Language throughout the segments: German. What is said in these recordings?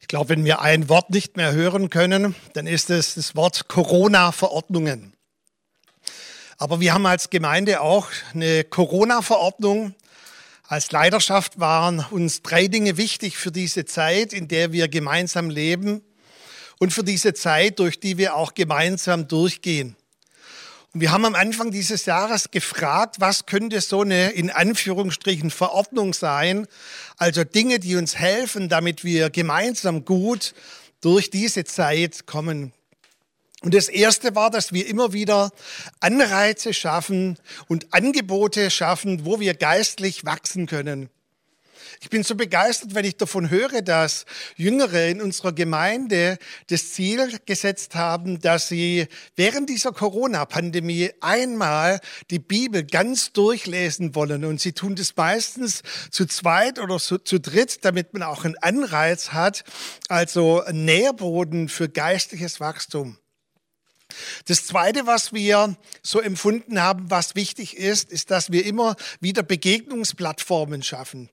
Ich glaube, wenn wir ein Wort nicht mehr hören können, dann ist es das Wort Corona-Verordnungen. Aber wir haben als Gemeinde auch eine Corona-Verordnung. Als Leiterschaft waren uns drei Dinge wichtig für diese Zeit, in der wir gemeinsam leben und für diese Zeit, durch die wir auch gemeinsam durchgehen. Und wir haben am Anfang dieses Jahres gefragt, was könnte so eine in Anführungsstrichen Verordnung sein? Also Dinge, die uns helfen, damit wir gemeinsam gut durch diese Zeit kommen. Und das erste war, dass wir immer wieder Anreize schaffen und Angebote schaffen, wo wir geistlich wachsen können. Ich bin so begeistert, wenn ich davon höre, dass Jüngere in unserer Gemeinde das Ziel gesetzt haben, dass sie während dieser Corona-Pandemie einmal die Bibel ganz durchlesen wollen. Und sie tun das meistens zu zweit oder zu, zu dritt, damit man auch einen Anreiz hat, also einen Nährboden für geistliches Wachstum. Das Zweite, was wir so empfunden haben, was wichtig ist, ist, dass wir immer wieder Begegnungsplattformen schaffen.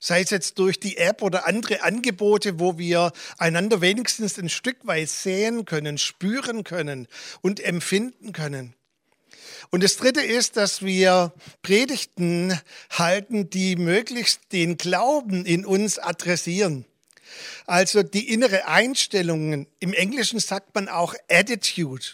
Sei es jetzt durch die App oder andere Angebote, wo wir einander wenigstens ein Stück weit sehen können, spüren können und empfinden können. Und das Dritte ist, dass wir Predigten halten, die möglichst den Glauben in uns adressieren. Also die innere Einstellungen. Im Englischen sagt man auch Attitude.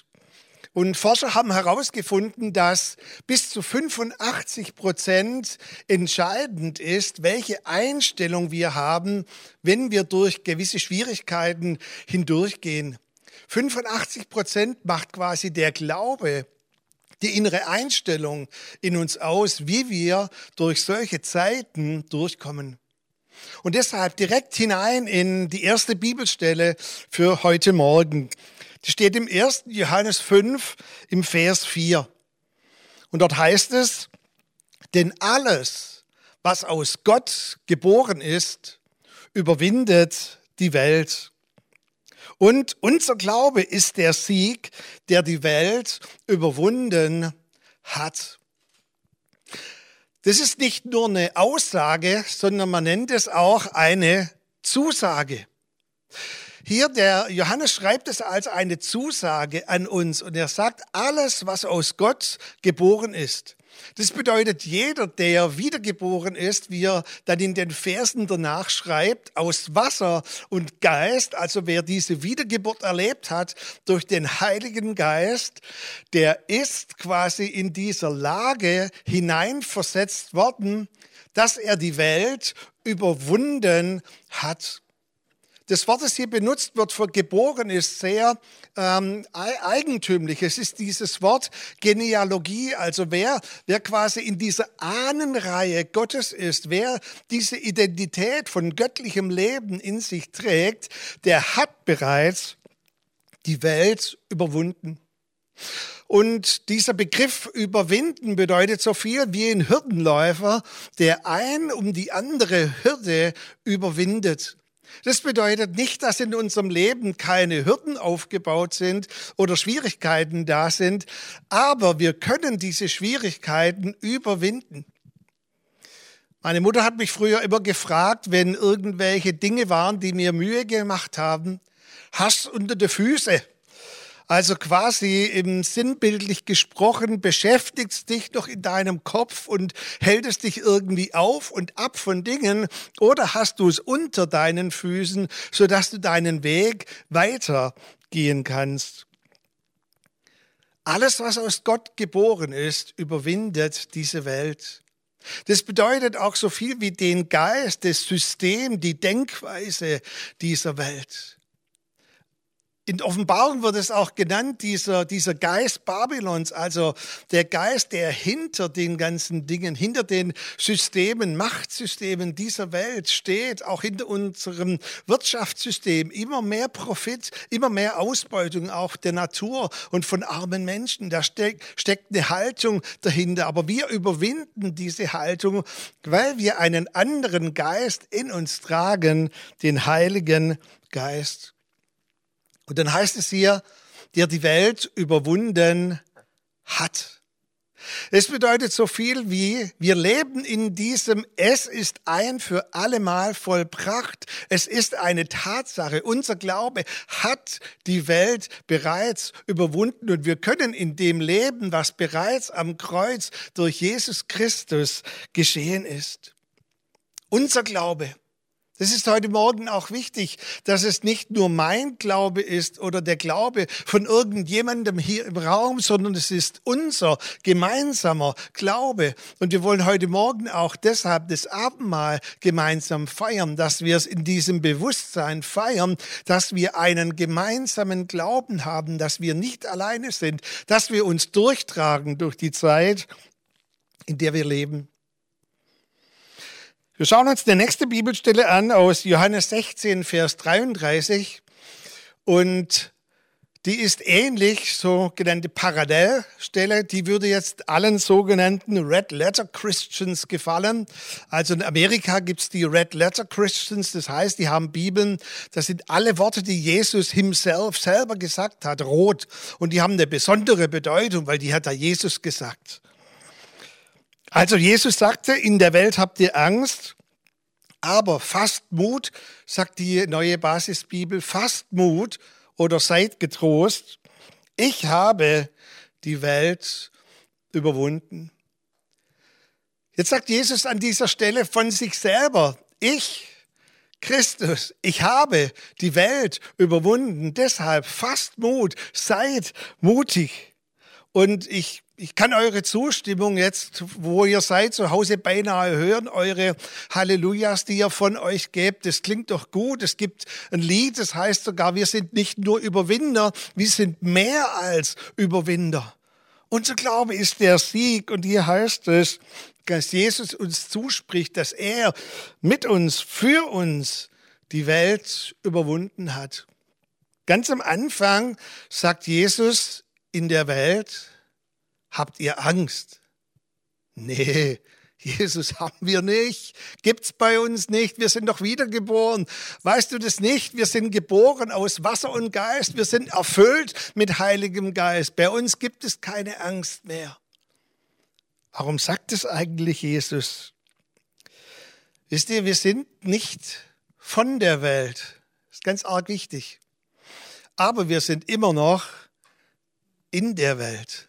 Und Forscher haben herausgefunden, dass bis zu 85 Prozent entscheidend ist, welche Einstellung wir haben, wenn wir durch gewisse Schwierigkeiten hindurchgehen. 85 Prozent macht quasi der Glaube, die innere Einstellung in uns aus, wie wir durch solche Zeiten durchkommen. Und deshalb direkt hinein in die erste Bibelstelle für heute Morgen. Die steht im 1. Johannes 5 im Vers 4. Und dort heißt es, denn alles, was aus Gott geboren ist, überwindet die Welt. Und unser Glaube ist der Sieg, der die Welt überwunden hat. Das ist nicht nur eine Aussage, sondern man nennt es auch eine Zusage. Hier, der Johannes schreibt es als eine Zusage an uns und er sagt, alles, was aus Gott geboren ist. Das bedeutet, jeder, der wiedergeboren ist, wie er dann in den Versen danach schreibt, aus Wasser und Geist, also wer diese Wiedergeburt erlebt hat durch den Heiligen Geist, der ist quasi in dieser Lage hineinversetzt worden, dass er die Welt überwunden hat. Das Wort, das hier benutzt wird für geboren, ist sehr ähm, eigentümlich. Es ist dieses Wort Genealogie, also wer, wer quasi in dieser Ahnenreihe Gottes ist, wer diese Identität von göttlichem Leben in sich trägt, der hat bereits die Welt überwunden. Und dieser Begriff überwinden bedeutet so viel wie ein Hürdenläufer, der ein um die andere Hürde überwindet. Das bedeutet nicht, dass in unserem Leben keine Hürden aufgebaut sind oder Schwierigkeiten da sind, aber wir können diese Schwierigkeiten überwinden. Meine Mutter hat mich früher immer gefragt, wenn irgendwelche Dinge waren, die mir Mühe gemacht haben, hast unter die Füße. Also quasi im sinnbildlich gesprochen, beschäftigst dich doch in deinem Kopf und hältst dich irgendwie auf und ab von Dingen oder hast du es unter deinen Füßen, sodass du deinen Weg weitergehen kannst. Alles, was aus Gott geboren ist, überwindet diese Welt. Das bedeutet auch so viel wie den Geist, das System, die Denkweise dieser Welt. In Offenbarung wird es auch genannt, dieser, dieser Geist Babylons, also der Geist, der hinter den ganzen Dingen, hinter den Systemen, Machtsystemen dieser Welt steht, auch hinter unserem Wirtschaftssystem. Immer mehr Profit, immer mehr Ausbeutung auch der Natur und von armen Menschen. Da steckt, steckt eine Haltung dahinter. Aber wir überwinden diese Haltung, weil wir einen anderen Geist in uns tragen, den Heiligen Geist. Und dann heißt es hier, der die Welt überwunden hat. Es bedeutet so viel wie, wir leben in diesem, es ist ein für allemal vollbracht. Es ist eine Tatsache. Unser Glaube hat die Welt bereits überwunden und wir können in dem leben, was bereits am Kreuz durch Jesus Christus geschehen ist. Unser Glaube das ist heute Morgen auch wichtig, dass es nicht nur mein Glaube ist oder der Glaube von irgendjemandem hier im Raum, sondern es ist unser gemeinsamer Glaube. Und wir wollen heute Morgen auch deshalb das Abendmahl gemeinsam feiern, dass wir es in diesem Bewusstsein feiern, dass wir einen gemeinsamen Glauben haben, dass wir nicht alleine sind, dass wir uns durchtragen durch die Zeit, in der wir leben. Wir schauen uns die nächste Bibelstelle an aus Johannes 16, Vers 33. Und die ist ähnlich, sogenannte Parallelstelle. Die würde jetzt allen sogenannten Red Letter Christians gefallen. Also in Amerika gibt's die Red Letter Christians. Das heißt, die haben Bibeln. Das sind alle Worte, die Jesus himself selber gesagt hat, rot. Und die haben eine besondere Bedeutung, weil die hat da Jesus gesagt. Also Jesus sagte, in der Welt habt ihr Angst, aber fasst Mut, sagt die neue Basisbibel, fasst Mut oder seid getrost. Ich habe die Welt überwunden. Jetzt sagt Jesus an dieser Stelle von sich selber, ich, Christus, ich habe die Welt überwunden. Deshalb fasst Mut, seid mutig. Und ich ich kann eure Zustimmung jetzt, wo ihr seid, zu Hause beinahe hören, eure Hallelujahs, die ihr von euch gebt. Das klingt doch gut. Es gibt ein Lied, das heißt sogar, wir sind nicht nur Überwinder, wir sind mehr als Überwinder. Unser Glaube ist der Sieg und hier heißt es, dass Jesus uns zuspricht, dass er mit uns, für uns die Welt überwunden hat. Ganz am Anfang sagt Jesus in der Welt, Habt ihr Angst? Nee, Jesus haben wir nicht. Gibt's bei uns nicht. Wir sind doch wiedergeboren. Weißt du das nicht? Wir sind geboren aus Wasser und Geist. Wir sind erfüllt mit Heiligem Geist. Bei uns gibt es keine Angst mehr. Warum sagt es eigentlich Jesus? Wisst ihr, wir sind nicht von der Welt. Das ist ganz arg wichtig. Aber wir sind immer noch in der Welt.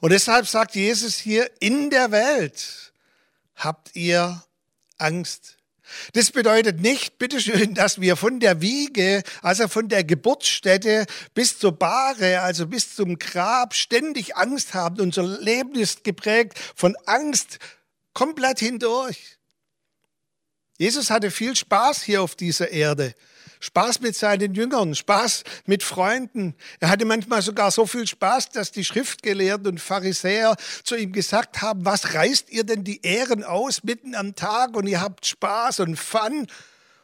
Und deshalb sagt Jesus hier, in der Welt habt ihr Angst. Das bedeutet nicht, bitteschön, dass wir von der Wiege, also von der Geburtsstätte bis zur Bahre, also bis zum Grab ständig Angst haben. Unser Leben ist geprägt von Angst komplett hindurch. Jesus hatte viel Spaß hier auf dieser Erde. Spaß mit seinen Jüngern, Spaß mit Freunden. Er hatte manchmal sogar so viel Spaß, dass die Schriftgelehrten und Pharisäer zu ihm gesagt haben, was reißt ihr denn die Ehren aus mitten am Tag und ihr habt Spaß und Fun?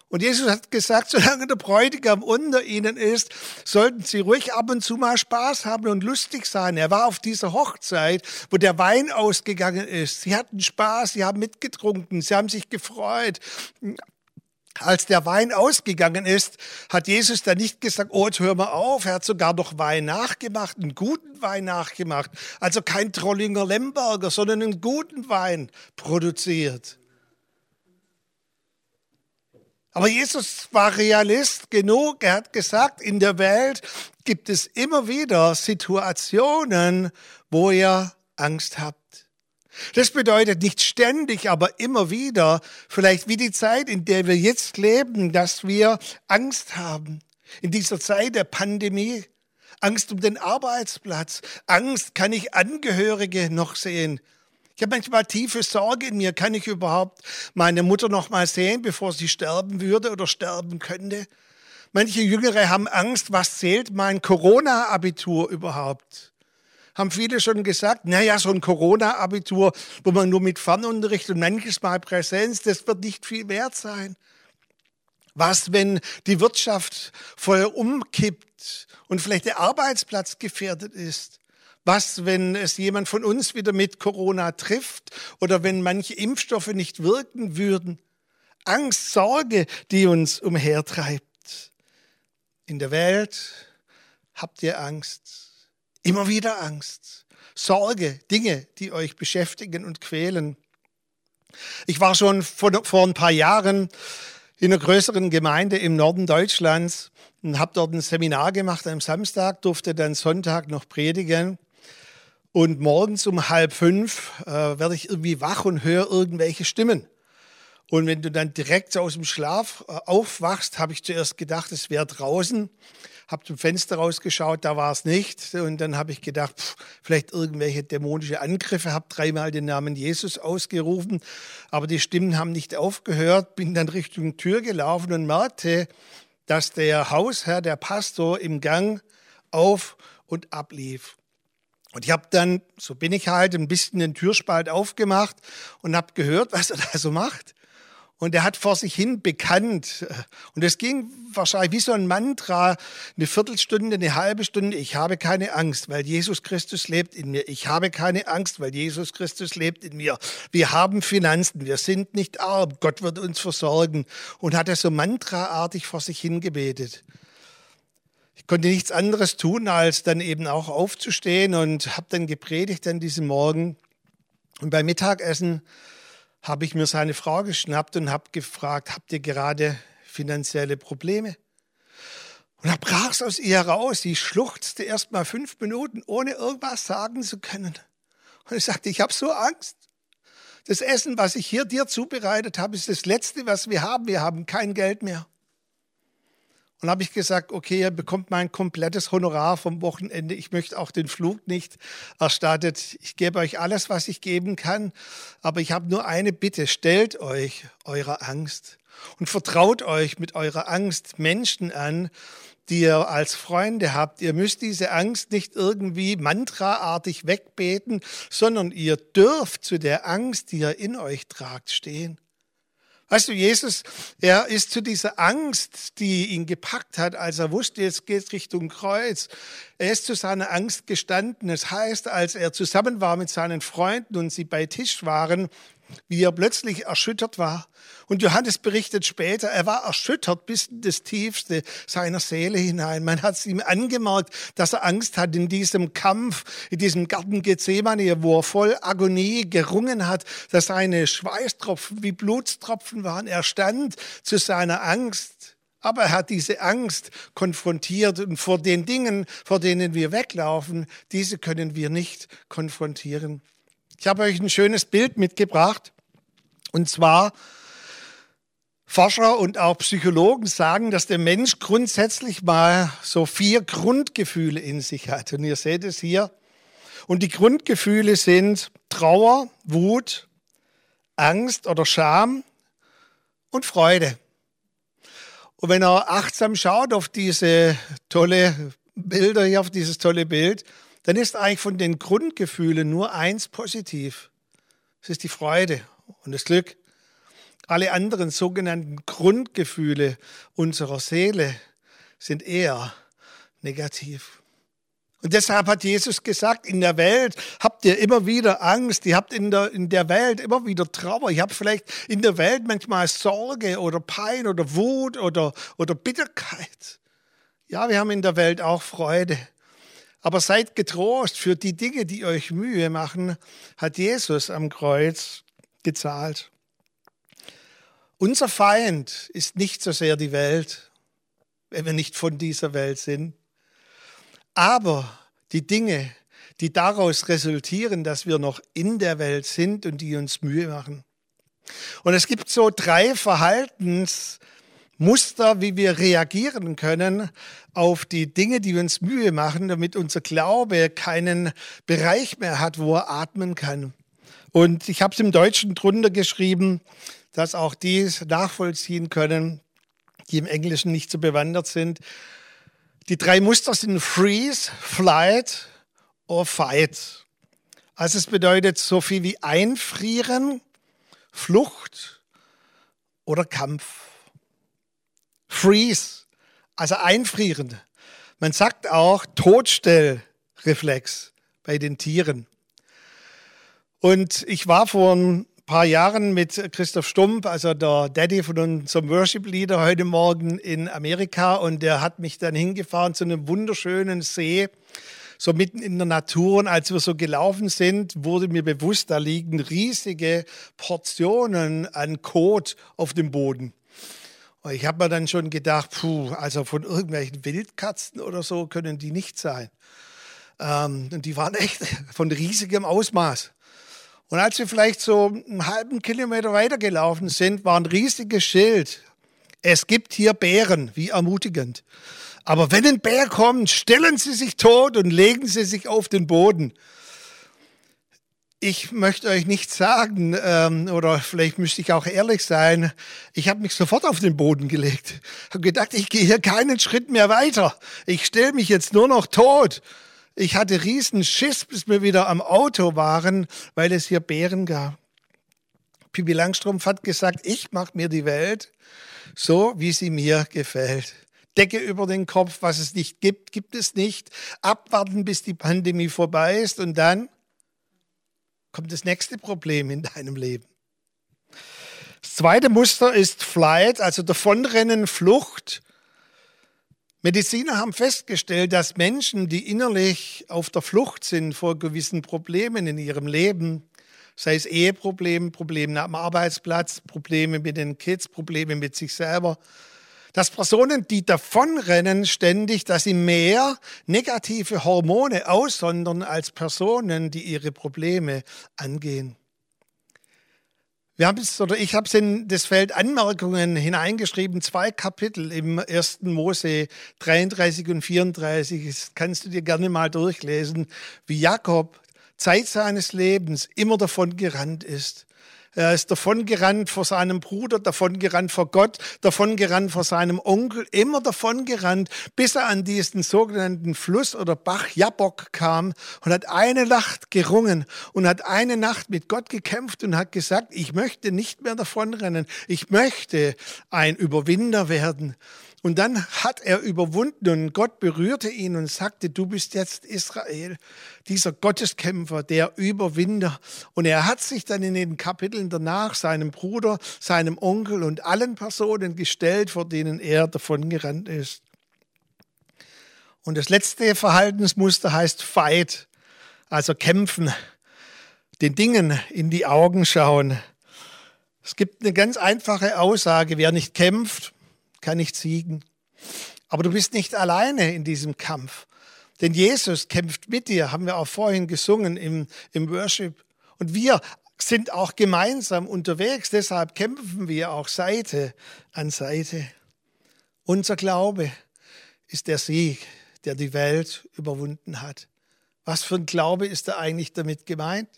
Und Jesus hat gesagt, solange der Bräutigam unter ihnen ist, sollten sie ruhig ab und zu mal Spaß haben und lustig sein. Er war auf dieser Hochzeit, wo der Wein ausgegangen ist. Sie hatten Spaß, sie haben mitgetrunken, sie haben sich gefreut. Als der Wein ausgegangen ist, hat Jesus dann nicht gesagt, oh, jetzt hör mal auf. Er hat sogar noch Wein nachgemacht, einen guten Wein nachgemacht. Also kein Trollinger Lemberger, sondern einen guten Wein produziert. Aber Jesus war Realist genug. Er hat gesagt, in der Welt gibt es immer wieder Situationen, wo ihr Angst habt. Das bedeutet nicht ständig, aber immer wieder, vielleicht wie die Zeit, in der wir jetzt leben, dass wir Angst haben. In dieser Zeit der Pandemie, Angst um den Arbeitsplatz, Angst, kann ich Angehörige noch sehen? Ich habe manchmal tiefe Sorge in mir, kann ich überhaupt meine Mutter noch mal sehen, bevor sie sterben würde oder sterben könnte? Manche Jüngere haben Angst, was zählt mein Corona-Abitur überhaupt? Haben viele schon gesagt, naja, so ein Corona-Abitur, wo man nur mit Fernunterricht und manches Mal Präsenz, das wird nicht viel wert sein. Was, wenn die Wirtschaft voll umkippt und vielleicht der Arbeitsplatz gefährdet ist? Was, wenn es jemand von uns wieder mit Corona trifft oder wenn manche Impfstoffe nicht wirken würden? Angst, Sorge, die uns umhertreibt. In der Welt habt ihr Angst. Immer wieder Angst. Sorge, Dinge, die euch beschäftigen und quälen. Ich war schon vor, vor ein paar Jahren in einer größeren Gemeinde im Norden Deutschlands und habe dort ein Seminar gemacht am Samstag, durfte dann Sonntag noch predigen. Und morgens um halb fünf äh, werde ich irgendwie wach und höre irgendwelche Stimmen. Und wenn du dann direkt aus dem Schlaf äh, aufwachst, habe ich zuerst gedacht, es wäre draußen. Habe zum Fenster rausgeschaut, da war es nicht. Und dann habe ich gedacht, pff, vielleicht irgendwelche dämonische Angriffe. Habe dreimal den Namen Jesus ausgerufen, aber die Stimmen haben nicht aufgehört. Bin dann Richtung Tür gelaufen und merkte, dass der Hausherr, der Pastor im Gang auf und ablief. Und ich habe dann, so bin ich halt, ein bisschen den Türspalt aufgemacht und habe gehört, was er da so macht. Und er hat vor sich hin bekannt. Und es ging wahrscheinlich wie so ein Mantra, eine Viertelstunde, eine halbe Stunde. Ich habe keine Angst, weil Jesus Christus lebt in mir. Ich habe keine Angst, weil Jesus Christus lebt in mir. Wir haben Finanzen, wir sind nicht arm. Gott wird uns versorgen. Und hat er so mantraartig vor sich hin gebetet. Ich konnte nichts anderes tun, als dann eben auch aufzustehen und habe dann gepredigt an diesem Morgen. Und beim Mittagessen habe ich mir seine Frau geschnappt und habe gefragt, habt ihr gerade finanzielle Probleme? Und da brach es aus ihr heraus. Sie schluchzte erst mal fünf Minuten, ohne irgendwas sagen zu können. Und ich sagte, ich habe so Angst. Das Essen, was ich hier dir zubereitet habe, ist das Letzte, was wir haben. Wir haben kein Geld mehr. Und habe ich gesagt, okay, ihr bekommt mein komplettes Honorar vom Wochenende. Ich möchte auch den Flug nicht erstattet. Ich gebe euch alles, was ich geben kann. Aber ich habe nur eine Bitte. Stellt euch eurer Angst und vertraut euch mit eurer Angst Menschen an, die ihr als Freunde habt. Ihr müsst diese Angst nicht irgendwie mantraartig wegbeten, sondern ihr dürft zu der Angst, die ihr in euch tragt, stehen. Weißt du, Jesus, er ist zu dieser Angst, die ihn gepackt hat, als er wusste, jetzt geht Richtung Kreuz. Er ist zu seiner Angst gestanden. Das heißt, als er zusammen war mit seinen Freunden und sie bei Tisch waren, wie er plötzlich erschüttert war. Und Johannes berichtet später, er war erschüttert bis in das Tiefste seiner Seele hinein. Man hat es ihm angemerkt, dass er Angst hat in diesem Kampf, in diesem Garten Gethsemane, wo er voll Agonie gerungen hat, dass seine Schweißtropfen wie Blutstropfen waren. Er stand zu seiner Angst. Aber er hat diese Angst konfrontiert und vor den Dingen, vor denen wir weglaufen, diese können wir nicht konfrontieren. Ich habe euch ein schönes Bild mitgebracht. Und zwar, Forscher und auch Psychologen sagen, dass der Mensch grundsätzlich mal so vier Grundgefühle in sich hat. Und ihr seht es hier. Und die Grundgefühle sind Trauer, Wut, Angst oder Scham und Freude. Und wenn er achtsam schaut auf diese tolle Bilder hier, auf dieses tolle Bild, dann ist eigentlich von den Grundgefühlen nur eins positiv. Es ist die Freude und das Glück. Alle anderen sogenannten Grundgefühle unserer Seele sind eher negativ. Und deshalb hat Jesus gesagt, in der Welt habt ihr immer wieder Angst, ihr habt in der, in der Welt immer wieder Trauer, ihr habt vielleicht in der Welt manchmal Sorge oder Pein oder Wut oder, oder Bitterkeit. Ja, wir haben in der Welt auch Freude. Aber seid getrost, für die Dinge, die euch Mühe machen, hat Jesus am Kreuz gezahlt. Unser Feind ist nicht so sehr die Welt, wenn wir nicht von dieser Welt sind. Aber die Dinge, die daraus resultieren, dass wir noch in der Welt sind und die uns Mühe machen. Und es gibt so drei Verhaltens, Muster, wie wir reagieren können auf die Dinge, die uns Mühe machen, damit unser Glaube keinen Bereich mehr hat, wo er atmen kann. Und ich habe es im Deutschen drunter geschrieben, dass auch die nachvollziehen können, die im Englischen nicht so bewandert sind. Die drei Muster sind Freeze, Flight or Fight. Also es bedeutet so viel wie einfrieren, Flucht oder Kampf. Freeze, also einfrieren. Man sagt auch Todstellreflex bei den Tieren. Und ich war vor ein paar Jahren mit Christoph Stump, also der Daddy von unserem Worship Leader heute Morgen in Amerika und der hat mich dann hingefahren zu einem wunderschönen See so mitten in der Natur. Und als wir so gelaufen sind, wurde mir bewusst, da liegen riesige Portionen an Kot auf dem Boden. Und ich habe mir dann schon gedacht, puh, also von irgendwelchen Wildkatzen oder so können die nicht sein. Ähm, und die waren echt von riesigem Ausmaß. Und als wir vielleicht so einen halben Kilometer weitergelaufen sind, war ein riesiges Schild. Es gibt hier Bären, wie ermutigend. Aber wenn ein Bär kommt, stellen Sie sich tot und legen Sie sich auf den Boden. Ich möchte euch nicht sagen, ähm, oder vielleicht müsste ich auch ehrlich sein, ich habe mich sofort auf den Boden gelegt. habe gedacht, ich gehe hier keinen Schritt mehr weiter. Ich stelle mich jetzt nur noch tot. Ich hatte riesen Schiss, bis wir wieder am Auto waren, weil es hier Bären gab. Pippi Langstrumpf hat gesagt, ich mache mir die Welt so, wie sie mir gefällt. Decke über den Kopf, was es nicht gibt, gibt es nicht. Abwarten, bis die Pandemie vorbei ist und dann kommt das nächste Problem in deinem Leben. Das zweite Muster ist Flight, also Davonrennen, Flucht. Mediziner haben festgestellt, dass Menschen, die innerlich auf der Flucht sind vor gewissen Problemen in ihrem Leben, sei es Eheprobleme, Probleme am Arbeitsplatz, Probleme mit den Kids, Probleme mit sich selber, dass Personen, die davonrennen ständig, dass sie mehr negative Hormone aussondern als Personen, die ihre Probleme angehen. Wir haben es, oder ich habe es in das Feld Anmerkungen hineingeschrieben, zwei Kapitel im 1. Mose 33 und 34. Das kannst du dir gerne mal durchlesen, wie Jakob Zeit seines Lebens immer davon gerannt ist. Er ist davongerannt vor seinem Bruder, davongerannt vor Gott, davongerannt vor seinem Onkel, immer davongerannt, bis er an diesen sogenannten Fluss oder Bach Jabok kam und hat eine Nacht gerungen und hat eine Nacht mit Gott gekämpft und hat gesagt, ich möchte nicht mehr davonrennen, ich möchte ein Überwinder werden. Und dann hat er überwunden und Gott berührte ihn und sagte, du bist jetzt Israel, dieser Gotteskämpfer, der Überwinder. Und er hat sich dann in den Kapiteln danach seinem Bruder, seinem Onkel und allen Personen gestellt, vor denen er davongerannt ist. Und das letzte Verhaltensmuster heißt Fight, also kämpfen, den Dingen in die Augen schauen. Es gibt eine ganz einfache Aussage, wer nicht kämpft, kann nicht siegen. Aber du bist nicht alleine in diesem Kampf. Denn Jesus kämpft mit dir, haben wir auch vorhin gesungen im, im Worship. Und wir sind auch gemeinsam unterwegs, deshalb kämpfen wir auch Seite an Seite. Unser Glaube ist der Sieg, der die Welt überwunden hat. Was für ein Glaube ist da eigentlich damit gemeint?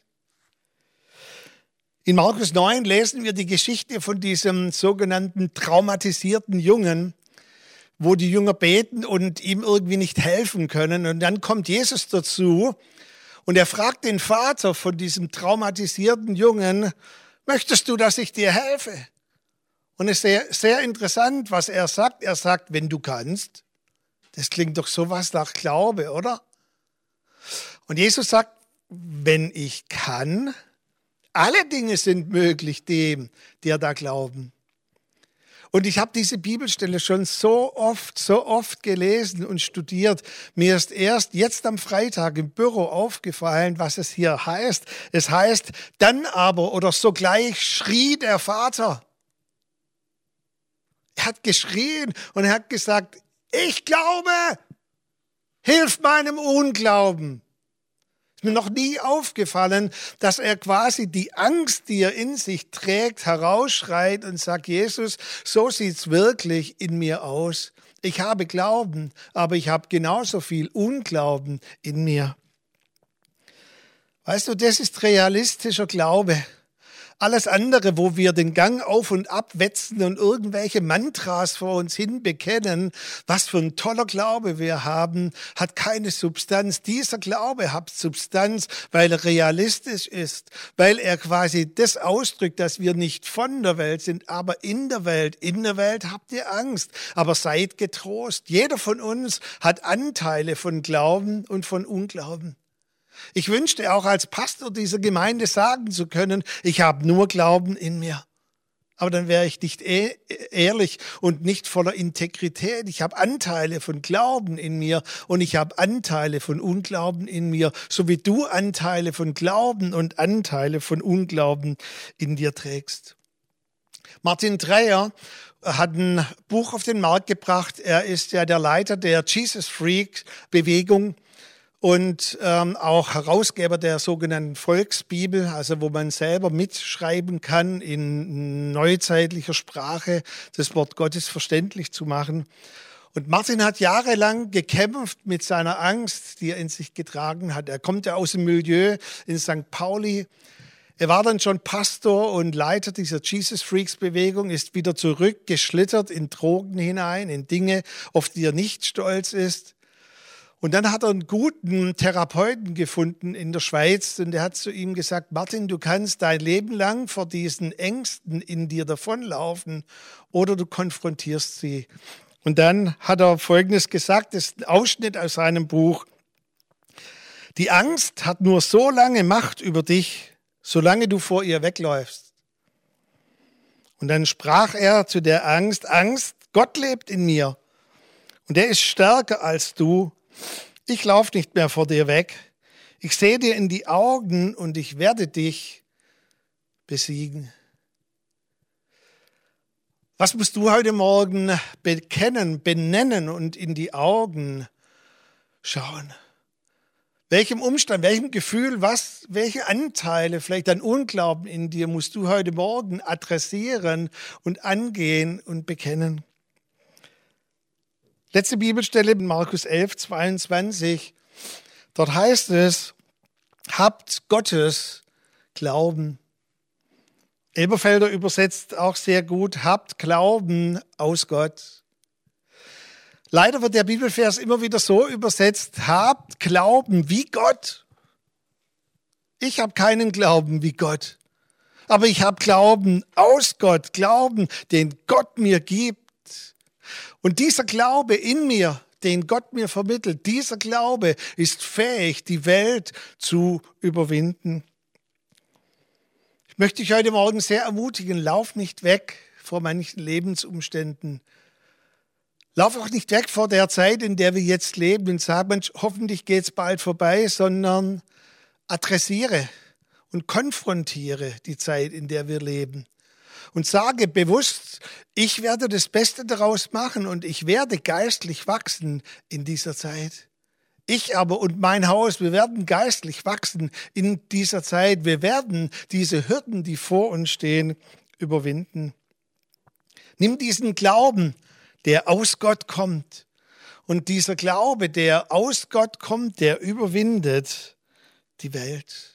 In Markus 9 lesen wir die Geschichte von diesem sogenannten traumatisierten Jungen, wo die Jünger beten und ihm irgendwie nicht helfen können. Und dann kommt Jesus dazu und er fragt den Vater von diesem traumatisierten Jungen, möchtest du, dass ich dir helfe? Und es ist sehr, sehr interessant, was er sagt. Er sagt, wenn du kannst. Das klingt doch sowas nach Glaube, oder? Und Jesus sagt, wenn ich kann, alle Dinge sind möglich dem, der da glauben. Und ich habe diese Bibelstelle schon so oft, so oft gelesen und studiert. Mir ist erst jetzt am Freitag im Büro aufgefallen, was es hier heißt. Es heißt, dann aber oder sogleich schrie der Vater. Er hat geschrien und er hat gesagt, ich glaube, hilf meinem Unglauben noch nie aufgefallen, dass er quasi die Angst, die er in sich trägt, herausschreit und sagt, Jesus, so sieht's wirklich in mir aus. Ich habe Glauben, aber ich habe genauso viel Unglauben in mir. Weißt du, das ist realistischer Glaube. Alles andere, wo wir den Gang auf und ab wetzen und irgendwelche Mantras vor uns hin bekennen, was für ein toller Glaube wir haben, hat keine Substanz. Dieser Glaube hat Substanz, weil er realistisch ist, weil er quasi das ausdrückt, dass wir nicht von der Welt sind, aber in der Welt. In der Welt habt ihr Angst, aber seid getrost. Jeder von uns hat Anteile von Glauben und von Unglauben. Ich wünschte auch als Pastor dieser Gemeinde sagen zu können, ich habe nur Glauben in mir. Aber dann wäre ich nicht e ehrlich und nicht voller Integrität. Ich habe Anteile von Glauben in mir und ich habe Anteile von Unglauben in mir, so wie du Anteile von Glauben und Anteile von Unglauben in dir trägst. Martin Dreyer hat ein Buch auf den Markt gebracht. Er ist ja der Leiter der Jesus Freak Bewegung und ähm, auch Herausgeber der sogenannten Volksbibel, also wo man selber mitschreiben kann, in neuzeitlicher Sprache das Wort Gottes verständlich zu machen. Und Martin hat jahrelang gekämpft mit seiner Angst, die er in sich getragen hat. Er kommt ja aus dem Milieu in St. Pauli. Er war dann schon Pastor und Leiter dieser Jesus Freaks Bewegung, ist wieder zurückgeschlittert in Drogen hinein, in Dinge, auf die er nicht stolz ist. Und dann hat er einen guten Therapeuten gefunden in der Schweiz und der hat zu ihm gesagt, Martin, du kannst dein Leben lang vor diesen Ängsten in dir davonlaufen oder du konfrontierst sie. Und dann hat er Folgendes gesagt, das ist ein Ausschnitt aus seinem Buch. Die Angst hat nur so lange Macht über dich, solange du vor ihr wegläufst. Und dann sprach er zu der Angst, Angst, Gott lebt in mir und er ist stärker als du ich laufe nicht mehr vor dir weg. Ich sehe dir in die Augen und ich werde dich besiegen. Was musst du heute Morgen bekennen, benennen und in die Augen schauen? Welchem Umstand, welchem Gefühl, was, welche Anteile, vielleicht ein Unglauben in dir musst du heute Morgen adressieren und angehen und bekennen? Letzte Bibelstelle in Markus 11, 22. Dort heißt es, habt Gottes Glauben. Elberfelder übersetzt auch sehr gut, habt Glauben aus Gott. Leider wird der Bibelvers immer wieder so übersetzt, habt Glauben wie Gott. Ich habe keinen Glauben wie Gott, aber ich habe Glauben aus Gott, Glauben, den Gott mir gibt. Und dieser Glaube in mir, den Gott mir vermittelt, dieser Glaube ist fähig, die Welt zu überwinden. Ich möchte dich heute Morgen sehr ermutigen, lauf nicht weg vor manchen Lebensumständen. Lauf auch nicht weg vor der Zeit, in der wir jetzt leben und sag, Mensch, hoffentlich geht es bald vorbei, sondern adressiere und konfrontiere die Zeit, in der wir leben und sage bewusst, ich werde das Beste daraus machen und ich werde geistlich wachsen in dieser Zeit. Ich aber und mein Haus, wir werden geistlich wachsen in dieser Zeit. Wir werden diese Hürden, die vor uns stehen, überwinden. Nimm diesen Glauben, der aus Gott kommt. Und dieser Glaube, der aus Gott kommt, der überwindet die Welt.